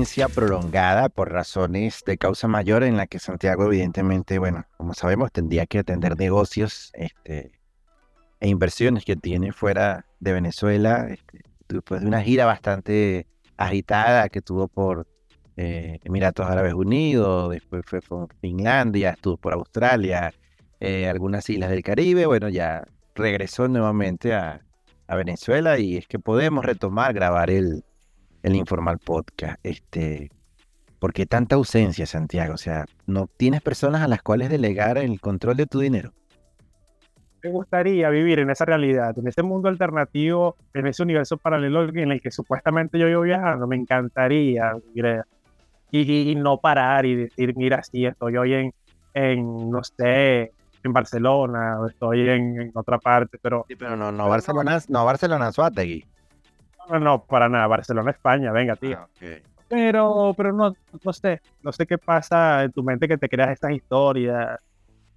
Ausencia prolongada por razones de causa mayor en la que Santiago evidentemente, bueno, como sabemos, tendría que atender negocios este, e inversiones que tiene fuera de Venezuela, este, después de una gira bastante agitada que tuvo por eh, Emiratos Árabes Unidos, después fue por Finlandia, estuvo por Australia, eh, algunas islas del Caribe, bueno, ya regresó nuevamente a, a Venezuela y es que podemos retomar, grabar el, el Informal Podcast. Este, ¿Por qué tanta ausencia, Santiago? O sea, ¿no tienes personas a las cuales delegar el control de tu dinero? Me gustaría vivir en esa realidad, en ese mundo alternativo, en ese universo paralelo en el que supuestamente yo vivo viajando. Me encantaría vivir y, y, no parar y decir, mira, sí, estoy hoy en, en no sé, en Barcelona o estoy en, otra parte, pero... Sí, pero no, no Barcelona, no Barcelona, Suátegui. No, no, para nada, Barcelona, España, venga, tío. Ah, pero, pero no, no sé, no sé qué pasa en tu mente que te creas estas historias.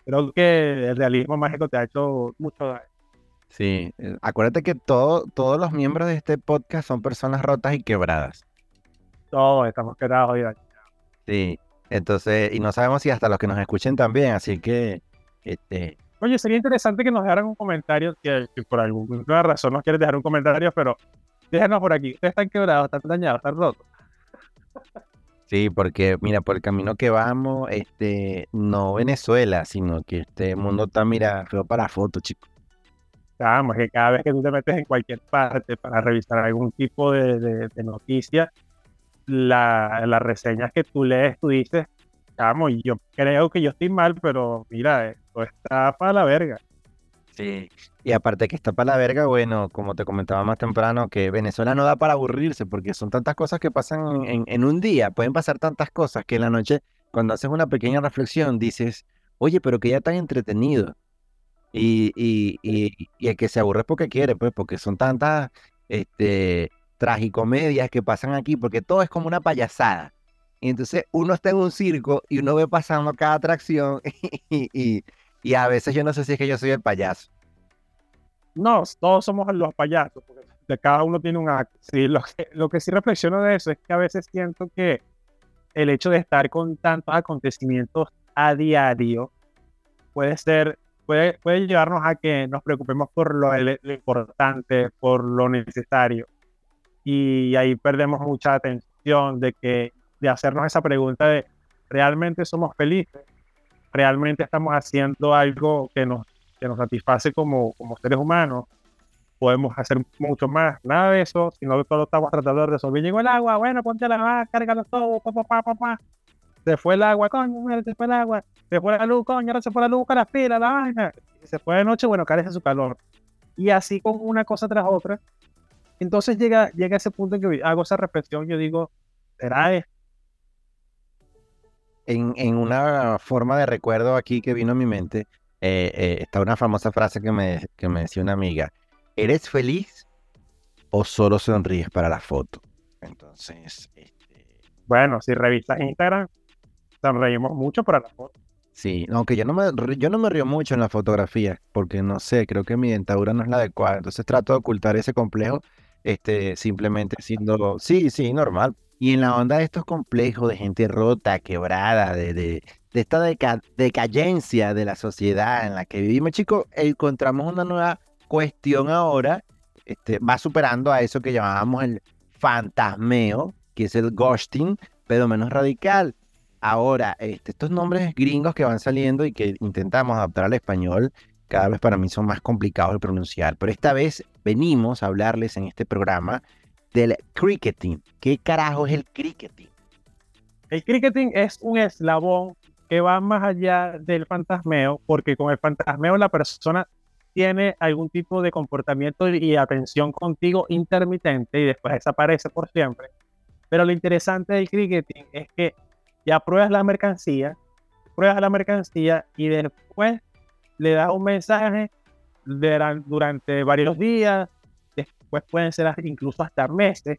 Creo que el realismo mágico te ha hecho mucho daño. Sí, eh, acuérdate que todo, todos los miembros de este podcast son personas rotas y quebradas. Todos estamos quebrados y Sí, entonces, y no sabemos si hasta los que nos escuchen también, así que, este... Oye, sería interesante que nos dejaran un comentario, que, por alguna razón nos quieres dejar un comentario, pero déjanos por aquí. Ustedes están quebrados, están dañados, están rotos. Sí, porque mira, por el camino que vamos, este, no Venezuela, sino que este mundo está, mira, feo para fotos, chicos. Vamos, que cada vez que tú te metes en cualquier parte para revisar algún tipo de, de, noticia, la, las reseñas que tú lees, tú dices, vamos, yo creo que yo estoy mal, pero mira, esto está para la verga. Y aparte que está para la verga, bueno, como te comentaba más temprano, que Venezuela no da para aburrirse porque son tantas cosas que pasan en, un día, pueden pasar tantas cosas que en la noche, cuando haces una pequeña reflexión, dices, oye, pero que ya tan entretenido. Y, y, y, y el que se aburre es porque quiere, pues, porque son tantas este, tragicomedias que pasan aquí, porque todo es como una payasada. Y entonces uno está en un circo y uno ve pasando cada atracción y, y a veces yo no sé si es que yo soy el payaso. No, todos somos los payasos, porque cada uno tiene un acto. Sí, lo, que, sí reflexiono de eso es que a veces siento que el hecho de estar con tantos acontecimientos a diario puede ser, puede, puede llevarnos a que nos preocupemos por lo, lo importante, por lo necesario. Y ahí perdemos mucha atención de que de hacernos esa pregunta de ¿realmente somos felices? Realmente estamos haciendo algo que nos, que nos satisface como, como seres humanos, podemos hacer mucho más. Nada de eso, sino que todo estamos tratando de resolver. Llegó el agua, bueno, ponte la va, cárgalo todo, pa, pa, pa, pa, Se fue el agua, coño, se fue el agua. Se fue la luz, coño, ahora se fue la luz con las pilas, la vaina. se fue de noche, bueno, carece su calor. Y así con una cosa tras otra. Entonces llega, llega ese punto en que hago esa reflexión, yo digo, ¿será esto? En, una forma de recuerdo aquí que vino a mi mente, eh, eh, está una famosa frase que me, que me decía una amiga, ¿eres feliz o solo sonríes para la foto? Entonces, este... bueno, si revisas Instagram, sonreímos mucho para la foto. Sí, aunque yo no me yo no me río mucho en la fotografía, porque no sé, creo que mi dentadura no es la adecuada, entonces trato de ocultar ese complejo, este, simplemente siendo, sí, sí, normal, y en la onda de estos complejos de gente rota, quebrada, de, de, esta decadencia de la sociedad en la que vivimos, chicos, encontramos una nueva cuestión ahora, este, va superando a eso que llamábamos el fantasmeo, que es el ghosting, pero menos radical. Ahora, este, estos nombres gringos que van saliendo y que intentamos adaptar al español, cada vez para mí son más complicados de pronunciar, pero esta vez venimos a hablarles en este programa del cricketing. ¿Qué carajo es el cricketing? El cricketing es un eslabón que va más allá del fantasmeo, porque con el fantasmeo la persona tiene algún tipo de comportamiento y atención contigo intermitente y después desaparece por siempre. Pero lo interesante del cricketing es que ya pruebas la mercancía, pruebas la mercancía y después le das un mensaje durante varios días, después pueden ser incluso hasta meses,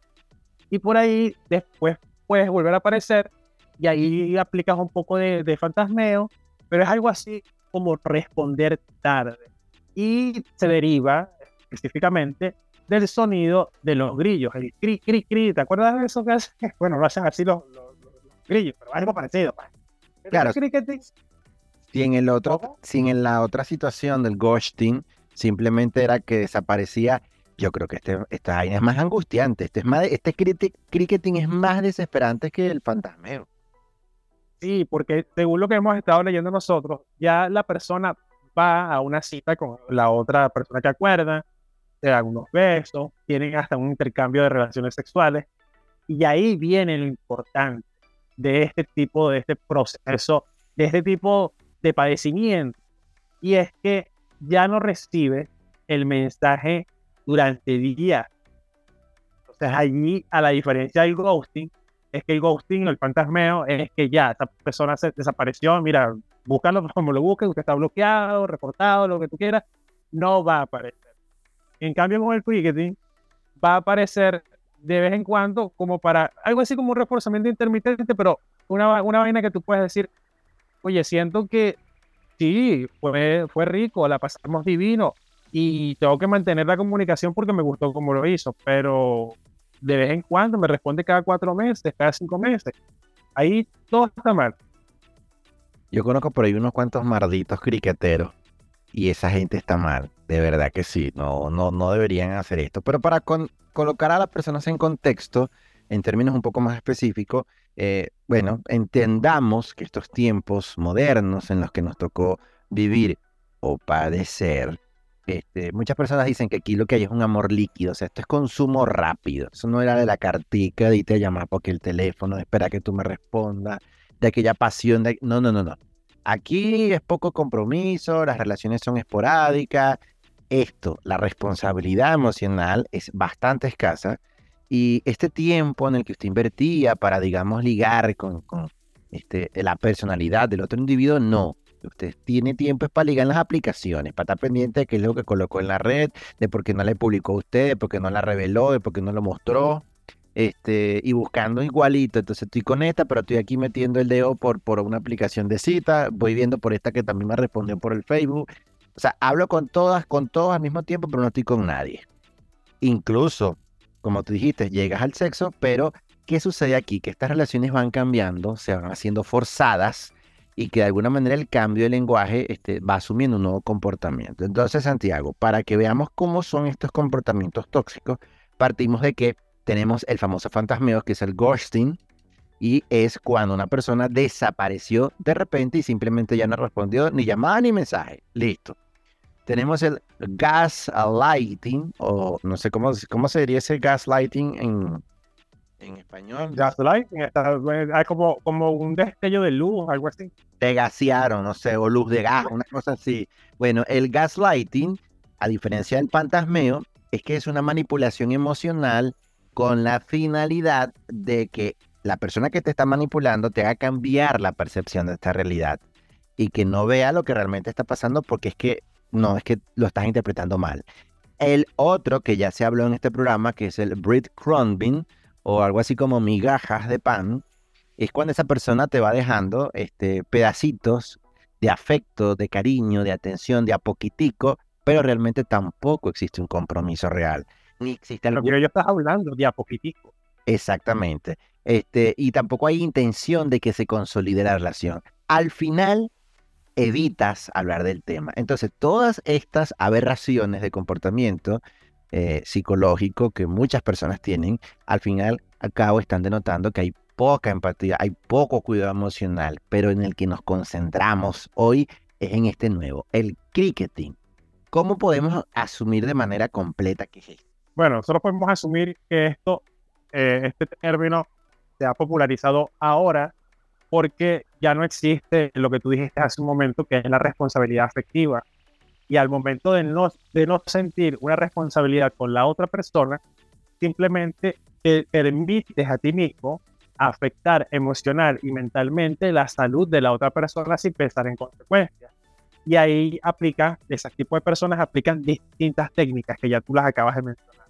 y por ahí después puedes volver a aparecer y ahí aplicas un poco de, fantasmeo, pero es algo así como responder tarde. Y se deriva específicamente del sonido de los grillos, el cri, cri, cri. ¿Te acuerdas de eso que hace? Bueno, lo hacen así los, grillos, pero algo parecido. Pues. Claro. Si en, el otro, si en la otra situación del ghosting simplemente era que desaparecía, yo creo que este, esta es más angustiante. Este, es más, este cricketing es más desesperante que el fantasmeo. Sí, porque según lo que hemos estado leyendo nosotros, ya la persona va a una cita con la otra persona que acuerda, te dan unos besos, tienen hasta un intercambio de relaciones sexuales, y ahí viene lo importante de este tipo, de este proceso, de este tipo de padecimiento, y es que ya no recibe el mensaje durante días. Entonces allí, a la diferencia del ghosting, es que el ghosting, el fantasmeo, es que ya esa persona se desapareció, mira, búscalo como lo busques, usted está bloqueado, reportado, lo que tú quieras, no va a aparecer. En cambio, con el ticketing, va a aparecer de vez en cuando como para algo así como un reforzamiento intermitente, pero una, una vaina que tú puedes decir, oye, siento que sí, fue, fue rico, la pasamos divino y tengo que mantener la comunicación porque me gustó como lo hizo, pero de vez en cuando me responde cada cuatro meses, cada cinco meses. Ahí todo está mal. Yo conozco por ahí unos cuantos marditos criqueteros y esa gente está mal. De verdad que sí, no, no, no deberían hacer esto. Pero para colocar a las personas en contexto, en términos un poco más específicos, eh, bueno, entendamos que estos tiempos modernos en los que nos tocó vivir o padecer, este, muchas personas dicen que aquí lo que hay es un amor líquido, o sea, esto es consumo rápido. Eso no era de la cartica de te llamar porque el teléfono, espera que tú me respondas, de aquella pasión de... No, no, no, no. Aquí es poco compromiso, las relaciones son esporádicas. Esto, la responsabilidad emocional es bastante escasa y este tiempo en el que usted invertía para, digamos, ligar con, este, la personalidad del otro individuo, no. Usted tiene tiempo para ligar en las aplicaciones, para estar pendiente de qué es lo que colocó en la red, de por qué no le publicó a usted, de por qué no la reveló, de por qué no lo mostró este, y buscando igualito. Entonces estoy con esta, pero estoy aquí metiendo el dedo por, por una aplicación de cita, voy viendo por esta que también me respondió por el Facebook. O sea, hablo con todas, con todos al mismo tiempo, pero no estoy con nadie. Incluso, como tú dijiste, llegas al sexo, pero ¿qué sucede aquí? Que estas relaciones van cambiando, se van haciendo forzadas y que de alguna manera el cambio de lenguaje este, va asumiendo un nuevo comportamiento. Entonces, Santiago, para que veamos cómo son estos comportamientos tóxicos, partimos de que tenemos el famoso fantasmeo que es el ghosting y es cuando una persona desapareció de repente y simplemente ya no respondió ni llamada ni mensaje. Listo. Tenemos el gaslighting o no sé cómo, cómo se diría ese gaslighting en, en español. Gaslighting, hay como, como un destello de luz, algo así. Te gasearon, no sé, o luz de gas, una cosa así. Bueno, el gaslighting, a diferencia del fantasmeo, es que es una manipulación emocional con la finalidad de que la persona que te está manipulando te haga cambiar la percepción de esta realidad y que no vea lo que realmente está pasando porque es que no, es que lo estás interpretando mal. El otro que ya se habló en este programa, que es el breadcrumbing o algo así como migajas de pan, es cuando esa persona te va dejando este, pedacitos de afecto, de cariño, de atención, de a poquitico, pero realmente tampoco existe un compromiso real ni existe algo. Pero yo estás hablando de a poquitico. Exactamente. Este, y tampoco hay intención de que se consolide la relación. Al final, evitas hablar del tema. Entonces, todas estas aberraciones de comportamiento eh, psicológico que muchas personas tienen, al final, al cabo, están denotando que hay poca empatía, hay poco cuidado emocional, pero en el que nos concentramos hoy es en este nuevo, el cricketing. ¿Cómo podemos asumir de manera completa que es esto? Bueno, nosotros podemos asumir que esto, eh, este término se ha popularizado ahora porque ya no existe lo que tú dijiste hace un momento, que es la responsabilidad afectiva. Y al momento de no, de no sentir una responsabilidad con la otra persona, simplemente te permites a ti mismo afectar emocional y mentalmente la salud de la otra persona sin pensar en consecuencias. Y ahí aplica, ese tipo de personas aplican distintas técnicas que ya tú las acabas de mencionar.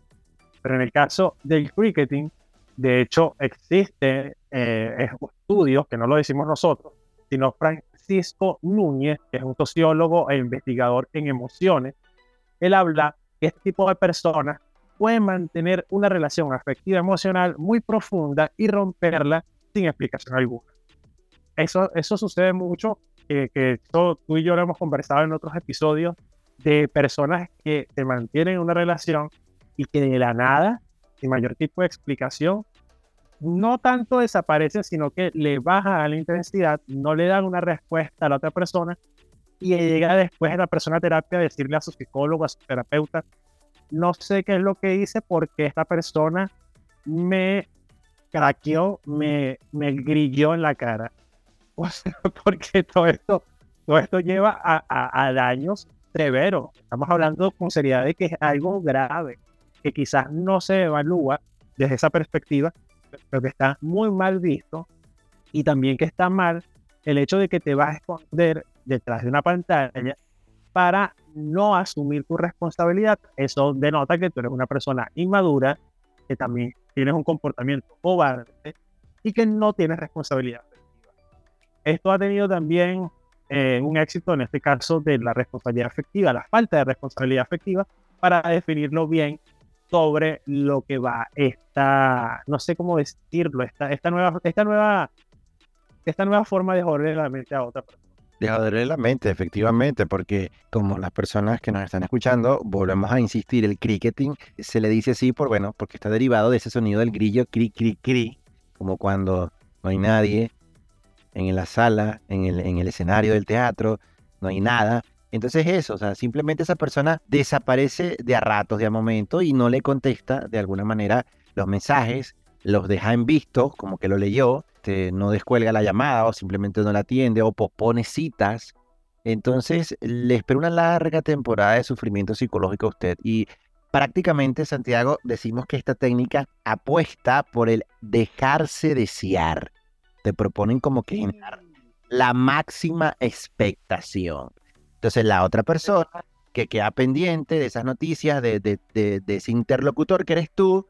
Pero en el caso del cricketing, de hecho, existe eh, estudios, que no lo decimos nosotros, sino Francisco Núñez, que es un sociólogo e investigador en emociones, él habla que este tipo de personas pueden mantener una relación afectiva emocional muy profunda y romperla sin explicación alguna. Eso, eso sucede mucho, que todo, tú y yo lo hemos conversado en otros episodios, de personas que se mantienen en una relación y que de la nada, sin mayor tipo de explicación, no tanto desaparece, sino que le baja a la intensidad, no le dan una respuesta a la otra persona y llega después la persona a terapia a decirle a su psicólogo, a su terapeuta, no sé qué es lo que hice porque esta persona me craqueó, me, me grilló en la cara. O sea, porque todo esto, todo esto lleva a, daños severos. Estamos hablando con seriedad de que es algo grave, que quizás no se evalúa desde esa perspectiva, pero que está muy mal visto y también que está mal el hecho de que te vas a esconder detrás de una pantalla para no asumir tu responsabilidad. Eso denota que tú eres una persona inmadura, que también tienes un comportamiento cobarde y que no tienes responsabilidad. Esto ha tenido también eh, un éxito en este caso de la responsabilidad afectiva, la falta de responsabilidad afectiva, para definirlo bien sobre lo que va esta, no sé cómo decirlo, esta, esta, nueva, esta, nueva, esta nueva forma de joder la mente a otra persona. De joderle la mente, efectivamente, porque como las personas que nos están escuchando, volvemos a insistir, el cricketing se le dice así por, bueno, porque está derivado de ese sonido del grillo, cri, cri, cri, como cuando no hay nadie en la sala, en el, en el escenario del teatro, no hay nada. Entonces eso, o sea, simplemente esa persona desaparece de a ratos, de a momento, y no le contesta de alguna manera los mensajes, los deja en visto, como que lo leyó, no descuelga la llamada o simplemente no la atiende o pospone citas. Entonces le espera una larga temporada de sufrimiento psicológico a usted. Y prácticamente, Santiago, decimos que esta técnica apuesta por el dejarse desear te proponen como que generar la máxima expectación. Entonces la otra persona que queda pendiente de esas noticias, de, de, de, ese interlocutor que eres tú,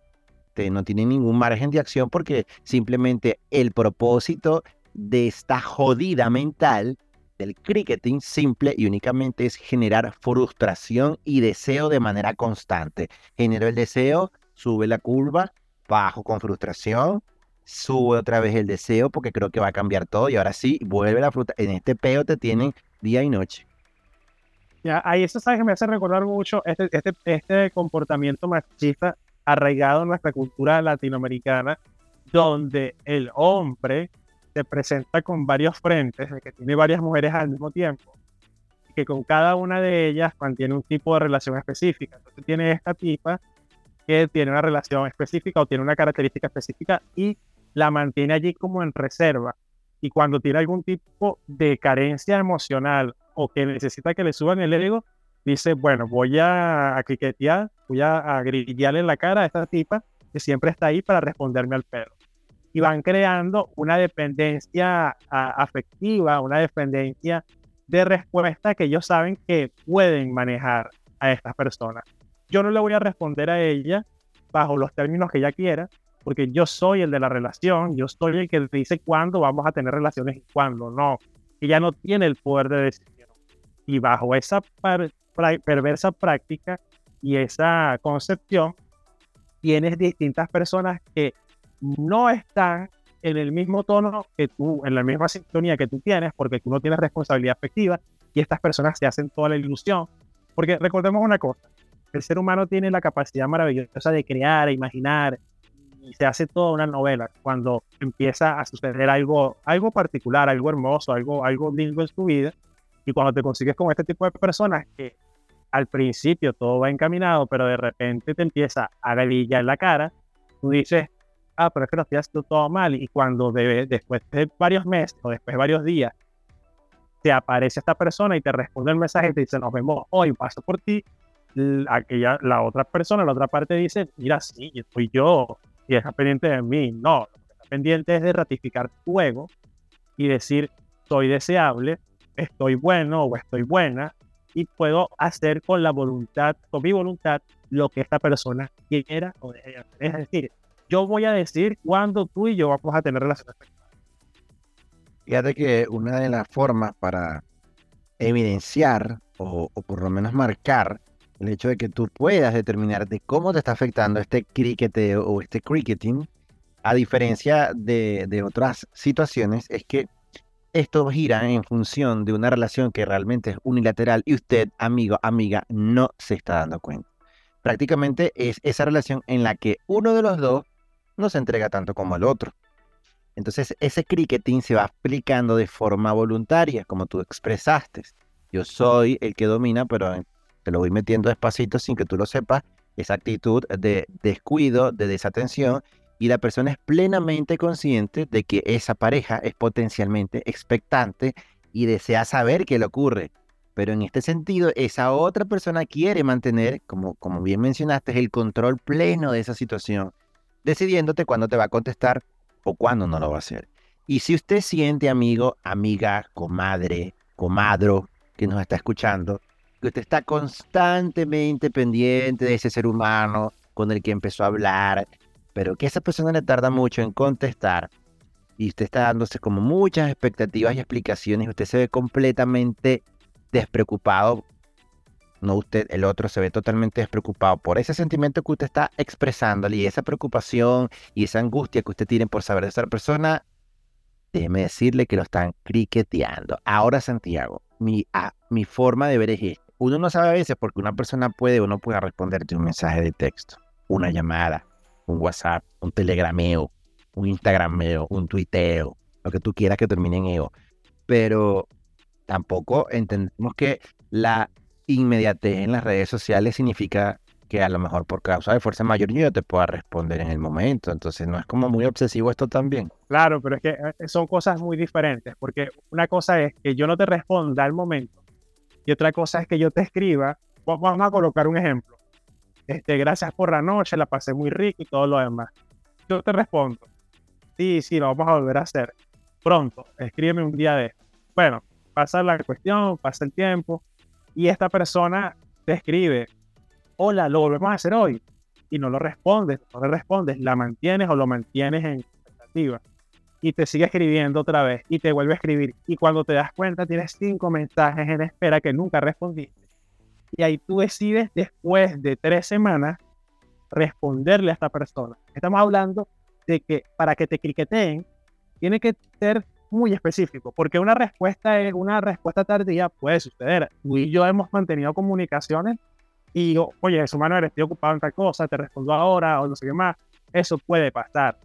te, no tiene ningún margen de acción porque simplemente el propósito de esta jodida mental del cricketing simple y únicamente es generar frustración y deseo de manera constante. Genero el deseo, sube la curva, bajo con frustración, sube otra vez el deseo porque creo que va a cambiar todo y ahora sí, vuelve la fruta. En este peo te tienen día y noche. Ya, ahí eso sabes que me hace recordar mucho este, este, este comportamiento machista arraigado en nuestra cultura latinoamericana, donde el hombre se presenta con varios frentes, que tiene varias mujeres al mismo tiempo, que con cada una de ellas mantiene un tipo de relación específica. Entonces tiene esta tipa que tiene una relación específica o tiene una característica específica y la mantiene allí como en reserva. Y cuando tiene algún tipo de carencia emocional o que necesita que le suban el ego, dice, bueno, voy a, a criquetear, voy a, a grillarle en la cara a esta tipa que siempre está ahí para responderme al perro. Y van creando una dependencia afectiva, una dependencia de respuesta que ellos saben que pueden manejar a estas personas. Yo no le voy a responder a ella bajo los términos que ella quiera, porque yo soy el de la relación, yo soy el que dice cuándo vamos a tener relaciones y cuándo no. Ella no tiene el poder de decisión. Y bajo esa perversa práctica y esa concepción, tienes distintas personas que no están en el mismo tono que tú, en la misma sintonía que tú tienes, porque tú no tienes responsabilidad afectiva y estas personas se hacen toda la ilusión. Porque recordemos una cosa, el ser humano tiene la capacidad maravillosa de crear, imaginar, y se hace toda una novela cuando empieza a suceder algo, algo particular, algo hermoso, algo, algo lindo en tu vida. Y cuando te consigues con este tipo de personas que al principio todo va encaminado, pero de repente te empieza a galillar en la cara, tú dices, ah, pero es que lo estoy haciendo todo mal. Y cuando después de varios meses o después de varios días, te aparece esta persona y te responde el mensaje y te dice, nos vemos hoy, paso por ti. Aquella, la otra persona, la otra parte dice, mira, sí, soy yo, y está pendiente de mí. No, lo que está pendiente es de ratificar tu ego y decir, soy deseable, estoy bueno o estoy buena y puedo hacer con la voluntad, con mi voluntad, lo que esta persona quiera o deje hacer. Es decir, yo voy a decir cuándo tú y yo vamos a tener relaciones. Fíjate que una de las formas para evidenciar o, o por lo menos marcar el hecho de que tú puedas determinar de cómo te está afectando este cricketeo o este cricketing, a diferencia de, de otras situaciones, es que esto gira en función de una relación que realmente es unilateral y usted, amigo, amiga, no se está dando cuenta. Prácticamente es esa relación en la que uno de los dos no se entrega tanto como el otro. Entonces ese cricketing se va aplicando de forma voluntaria, como tú expresaste. Yo soy el que domina, pero te lo voy metiendo despacito sin que tú lo sepas. Esa actitud de descuido, de desatención, y la persona es plenamente consciente de que esa pareja es potencialmente expectante y desea saber qué le ocurre. Pero en este sentido, esa otra persona quiere mantener, como, como bien mencionaste, el control pleno de esa situación, decidiéndote cuándo te va a contestar o cuándo no lo va a hacer. Y si usted siente, amigo, amiga, comadre, comadro, que nos está escuchando, que usted está constantemente pendiente de ese ser humano con el que empezó a hablar, pero que esa persona le tarda mucho en contestar y usted está dándose como muchas expectativas y explicaciones, usted se ve completamente despreocupado, no usted, el otro se ve totalmente despreocupado por ese sentimiento que usted está expresándole y esa preocupación y esa angustia que usted tiene por saber de esa persona, déjeme decirle que lo están criqueteando. Ahora, Santiago, mi, ah, mi forma de ver es esta. Uno no sabe a veces porque una persona puede o no puede responderte un mensaje de texto, una llamada, un WhatsApp, un telegrameo, un Instagrameo, un tuiteo, lo que tú quieras que termine en EO. Pero tampoco entendemos que la inmediatez en las redes sociales significa que a lo mejor por causa de fuerza mayor yo te pueda responder en el momento. Entonces no es como muy obsesivo esto también. Claro, pero es que eh, son cosas muy diferentes, porque una cosa es que yo no te responda al momento y otra cosa es que yo te escriba. Vamos a colocar un ejemplo. Este, gracias por la noche, la pasé muy rico y todo lo demás. Yo te respondo, sí, sí, lo vamos a volver a hacer. Pronto, escríbeme un día de Bueno, pasa la cuestión, pasa el tiempo y esta persona te escribe, hola, lo volvemos a hacer hoy. Y no lo respondes, no le respondes, la mantienes o lo mantienes en expectativa. Y te sigue escribiendo otra vez y te vuelve a escribir. Y cuando te das cuenta, tienes cinco mensajes en espera que nunca respondiste y ahí tú decides después de tres semanas responderle a esta persona. Estamos hablando de que para que te cliqueteen, tiene que ser muy específico, porque una respuesta es una respuesta tardía puede suceder. Tú y yo hemos mantenido comunicaciones y yo, oye, eso Manuel, estoy ocupado en tal cosa, te respondo ahora o no sé qué más. Eso puede pasar.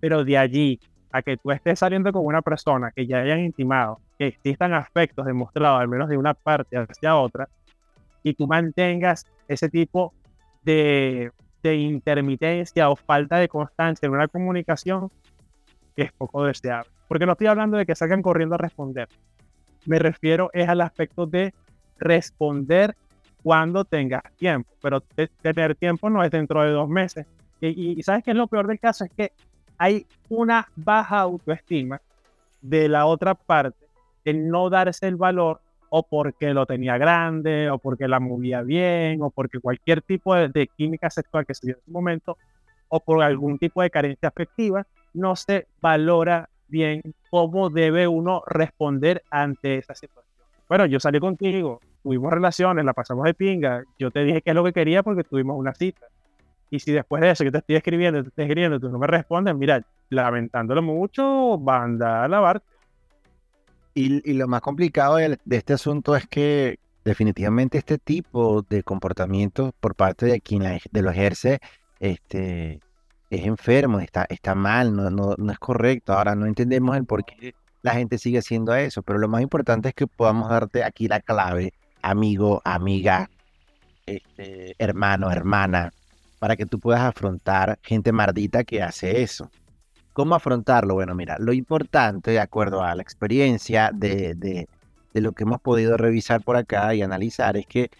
Pero de allí a que tú estés saliendo con una persona que ya hayan intimado, que existan aspectos demostrados, al menos de una parte hacia otra, y tú mantengas ese tipo de, de intermitencia o falta de constancia en una comunicación es poco deseable. Porque no estoy hablando de que salgan corriendo a responder. Me refiero es al aspecto de responder cuando tengas tiempo. Pero tener tiempo no es dentro de dos meses. Y, y, sabes que es lo peor del caso es que hay una baja autoestima de la otra parte de no darse el valor o porque lo tenía grande, o porque la movía bien, o porque cualquier tipo de, química sexual que se dio en ese momento, o por algún tipo de carencia afectiva, no se valora bien cómo debe uno responder ante esa situación. Bueno, yo salí contigo, tuvimos relaciones, la pasamos de pinga, yo te dije qué es lo que quería porque tuvimos una cita. Y si después de eso yo te estoy escribiendo, te estoy escribiendo, tú no me respondes, mira, lamentándolo mucho, banda a lavarte. Y, lo más complicado de, este asunto es que definitivamente este tipo de comportamiento por parte de quien de lo ejerce este, es enfermo, está, está mal, no, no, no es correcto. Ahora no entendemos el por qué la gente sigue haciendo eso, pero lo más importante es que podamos darte aquí la clave, amigo, amiga, este, hermano, hermana, para que tú puedas afrontar gente mardita que hace eso. ¿Cómo afrontarlo? Bueno, mira, lo importante, de acuerdo a la experiencia de, de, lo que hemos podido revisar por acá y analizar, es que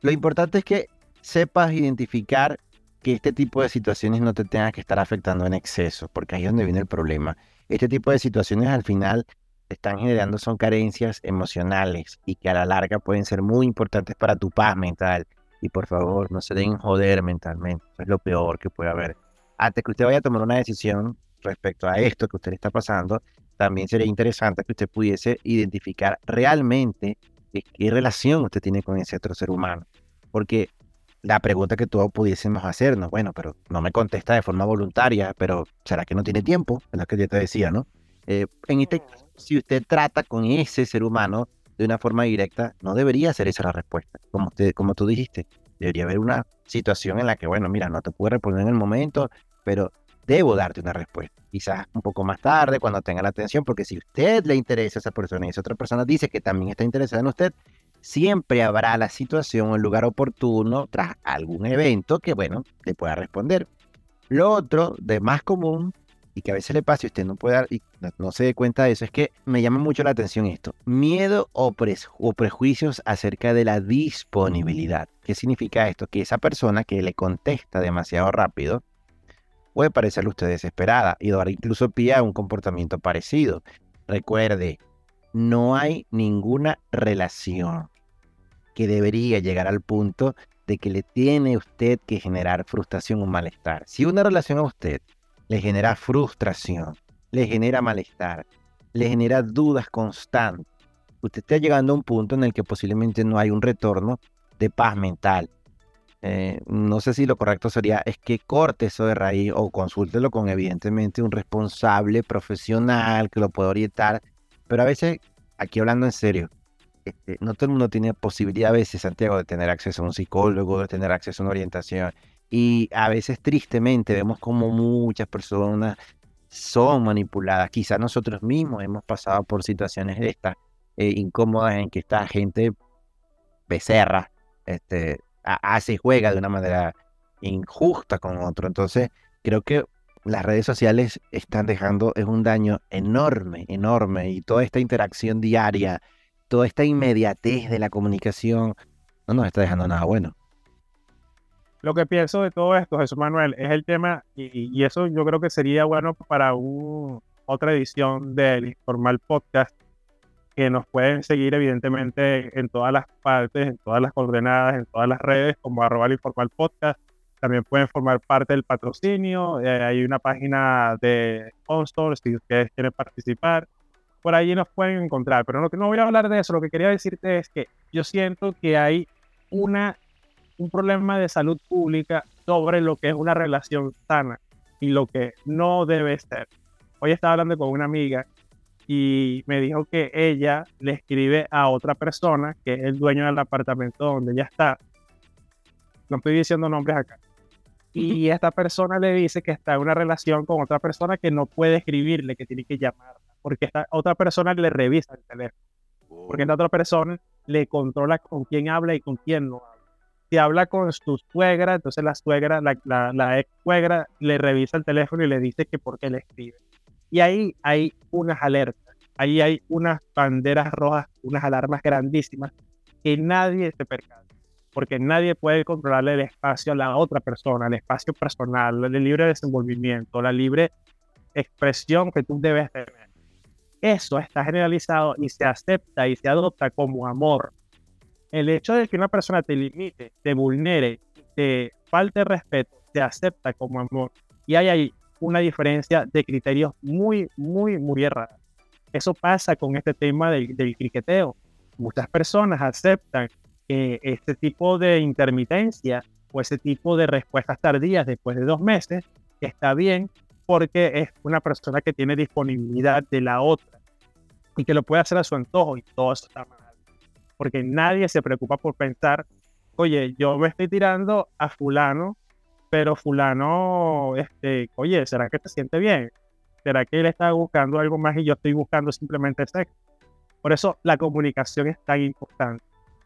lo importante es que sepas identificar que este tipo de situaciones no te tengan que estar afectando en exceso, porque ahí es donde viene el problema. Este tipo de situaciones al final están generando son carencias emocionales y que a la larga pueden ser muy importantes para tu paz mental. Y por favor, no se den joder mentalmente. es lo peor que puede haber. Antes que usted vaya a tomar una decisión, respecto a esto que usted está pasando, también sería interesante que usted pudiese identificar realmente qué relación usted tiene con ese otro ser humano. Porque la pregunta que todos pudiésemos hacernos, bueno, pero no me contesta de forma voluntaria, pero ¿será que no tiene tiempo? Es lo que yo te decía, ¿no? Eh, en este caso, si usted trata con ese ser humano de una forma directa, no debería ser esa la respuesta, como, usted, como tú dijiste. Debería haber una situación en la que, bueno, mira, no te puedo responder en el momento, pero debo darte una respuesta. Quizás un poco más tarde, cuando tenga la atención, porque si usted le interesa a esa persona y esa otra persona dice que también está interesada en usted, siempre habrá la situación o el lugar oportuno tras algún evento que, bueno, le pueda responder. Lo otro, de más común, y que a veces le pasa y usted no puede dar, y no, se dé cuenta de eso, es que me llama mucho la atención esto. Miedo o, o prejuicios acerca de la disponibilidad. ¿Qué significa esto? Que esa persona que le contesta demasiado rápido, puede parecerle usted desesperada y dar incluso pie a un comportamiento parecido. Recuerde, no hay ninguna relación que debería llegar al punto de que le tiene usted que generar frustración o malestar. Si una relación a usted le genera frustración, le genera malestar, le genera dudas constantes, usted está llegando a un punto en el que posiblemente no hay un retorno de paz mental, eh, no sé si lo correcto sería es que corte eso de raíz o consúltelo con evidentemente un responsable profesional que lo pueda orientar. Pero a veces, aquí hablando en serio, este, no todo el mundo tiene posibilidad a veces, Santiago, de tener acceso a un psicólogo, de tener acceso a una orientación. Y a veces tristemente vemos como muchas personas son manipuladas. Quizás nosotros mismos hemos pasado por situaciones de estas eh, incómodas en que esta gente becerra, este, hace juega de una manera injusta con otro. Entonces, creo que las redes sociales están dejando es un daño enorme, enorme. Y toda esta interacción diaria, toda esta inmediatez de la comunicación, no nos está dejando nada bueno. Lo que pienso de todo esto, Jesús Manuel, es el tema, y, eso yo creo que sería bueno para otra edición del Informal Podcast, que nos pueden seguir evidentemente en todas las partes, en todas las coordenadas, en todas las redes como arroba informal podcast. También pueden formar parte del patrocinio. Eh, hay una página de sponsors si ustedes quieren participar. Por ahí nos pueden encontrar. Pero no, no voy a hablar de eso. Lo que quería decirte es que yo siento que hay una, un problema de salud pública sobre lo que es una relación sana y lo que no debe ser. Hoy estaba hablando con una amiga y me dijo que ella le escribe a otra persona, que es el dueño del apartamento donde ella está. No estoy diciendo nombres acá. Y esta persona le dice que está en una relación con otra persona que no puede escribirle, que tiene que llamarla, porque esta otra persona le revisa el teléfono. Porque esta otra persona le controla con quién habla y con quién no habla. Si habla con su suegra, entonces la suegra, la, la, la ex suegra, le revisa el teléfono y le dice que por qué le escribe. Y ahí hay unas alertas, ahí hay unas banderas rojas, unas alarmas grandísimas que nadie se percata, porque nadie puede controlarle el espacio a la otra persona, el espacio personal, el libre desenvolvimiento, la libre expresión que tú debes tener. Eso está generalizado y se acepta y se adopta como amor. El hecho de que una persona te limite, te vulnere, te falte respeto, se acepta como amor. Y hay ahí una diferencia de criterios muy, muy, muy errada. Eso pasa con este tema del, del criqueteo. Muchas personas aceptan que este tipo de intermitencia o ese tipo de respuestas tardías después de dos meses está bien porque es una persona que tiene disponibilidad de la otra y que lo puede hacer a su antojo y todo eso está mal. Porque nadie se preocupa por pensar, oye, yo me estoy tirando a fulano pero fulano, este, oye, ¿será que te siente bien? ¿Será que él está buscando algo más y yo estoy buscando simplemente sexo? Por eso la comunicación es tan importante.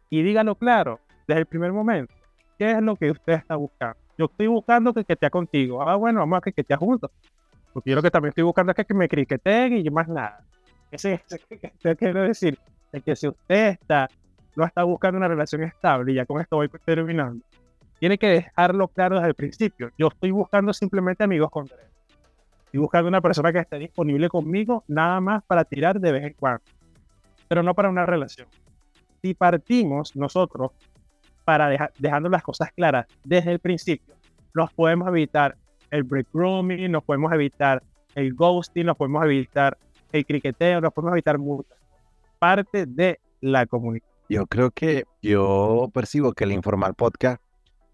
Y dígalo claro, desde el primer momento, ¿qué es lo que usted está buscando? Yo estoy buscando que esté contigo. Ah, bueno, vamos a que esté juntos. Porque lo que también estoy buscando es que, me criqueteen y más nada. Ese, ese que quiero decir es que si usted está, no está buscando una relación estable, y ya con esto voy terminando, tiene que dejarlo claro desde el principio. Yo estoy buscando simplemente amigos con derecho. Estoy buscando una persona que esté disponible conmigo nada más para tirar de vez en cuando, pero no para una relación. Si partimos nosotros para dejar, dejando las cosas claras desde el principio, nos podemos evitar el breadcrumbing, nos podemos evitar el ghosting, nos podemos evitar el criqueteo, nos podemos evitar muchas. Parte de la comunicación. Yo creo que yo percibo que el Informal Podcast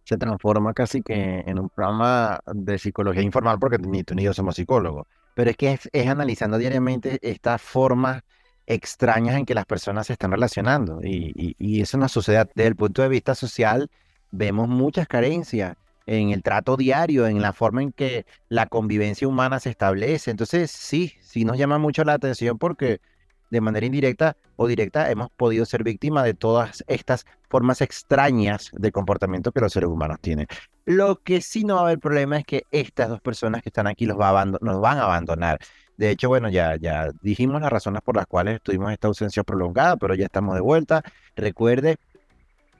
se transforma casi que en un programa de psicología informal, porque ni tú ni yo somos psicólogos, pero es que es, es analizando diariamente estas formas extrañas en que las personas se están relacionando. Y, y, y, eso nos sucede desde el punto de vista social. Vemos muchas carencias en el trato diario, en la forma en que la convivencia humana se establece. Entonces, sí, sí nos llama mucho la atención porque de manera indirecta o directa hemos podido ser víctimas de todas estas formas extrañas de comportamiento que los seres humanos tienen. Lo que sí no va a haber problema es que estas dos personas que están aquí los va nos van a abandonar. De hecho, bueno, ya, ya dijimos las razones por las cuales tuvimos esta ausencia prolongada, pero ya estamos de vuelta. Recuerde,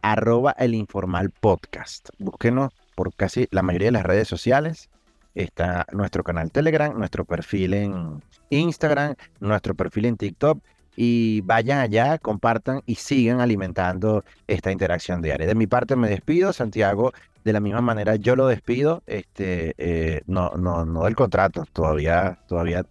arroba el informal podcast. Búsquenos por casi la mayoría de las redes sociales. Está nuestro canal Telegram, nuestro perfil en Instagram, nuestro perfil en TikTok y vayan allá, compartan y sigan alimentando esta interacción diaria. De mi parte me despido, Santiago. De la misma manera yo lo despido, este, eh, no, no, no del contrato, todavía, todavía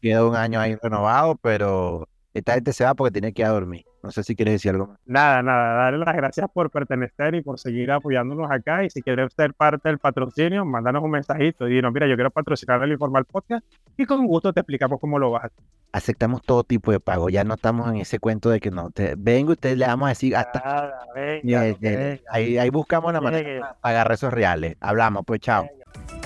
queda un año ahí renovado, pero esta gente se va porque tiene que ir a dormir. No sé si quieres decir algo más. Nada, nada, darle las gracias por pertenecer y por seguir apoyándonos acá. Y si quieres ser parte del patrocinio, mándanos un mensajito y dinos, mira, yo quiero patrocinar el Informal Podcast y con gusto te explicamos cómo lo vas a hacer. Aceptamos todo tipo de pago, ya no estamos en ese cuento de que no, te, venga usted, le vamos a decir hasta... Nada, venga, venga, ahí, ahí, buscamos la manera de pagar esos reales. Hablamos, pues chao. Venga.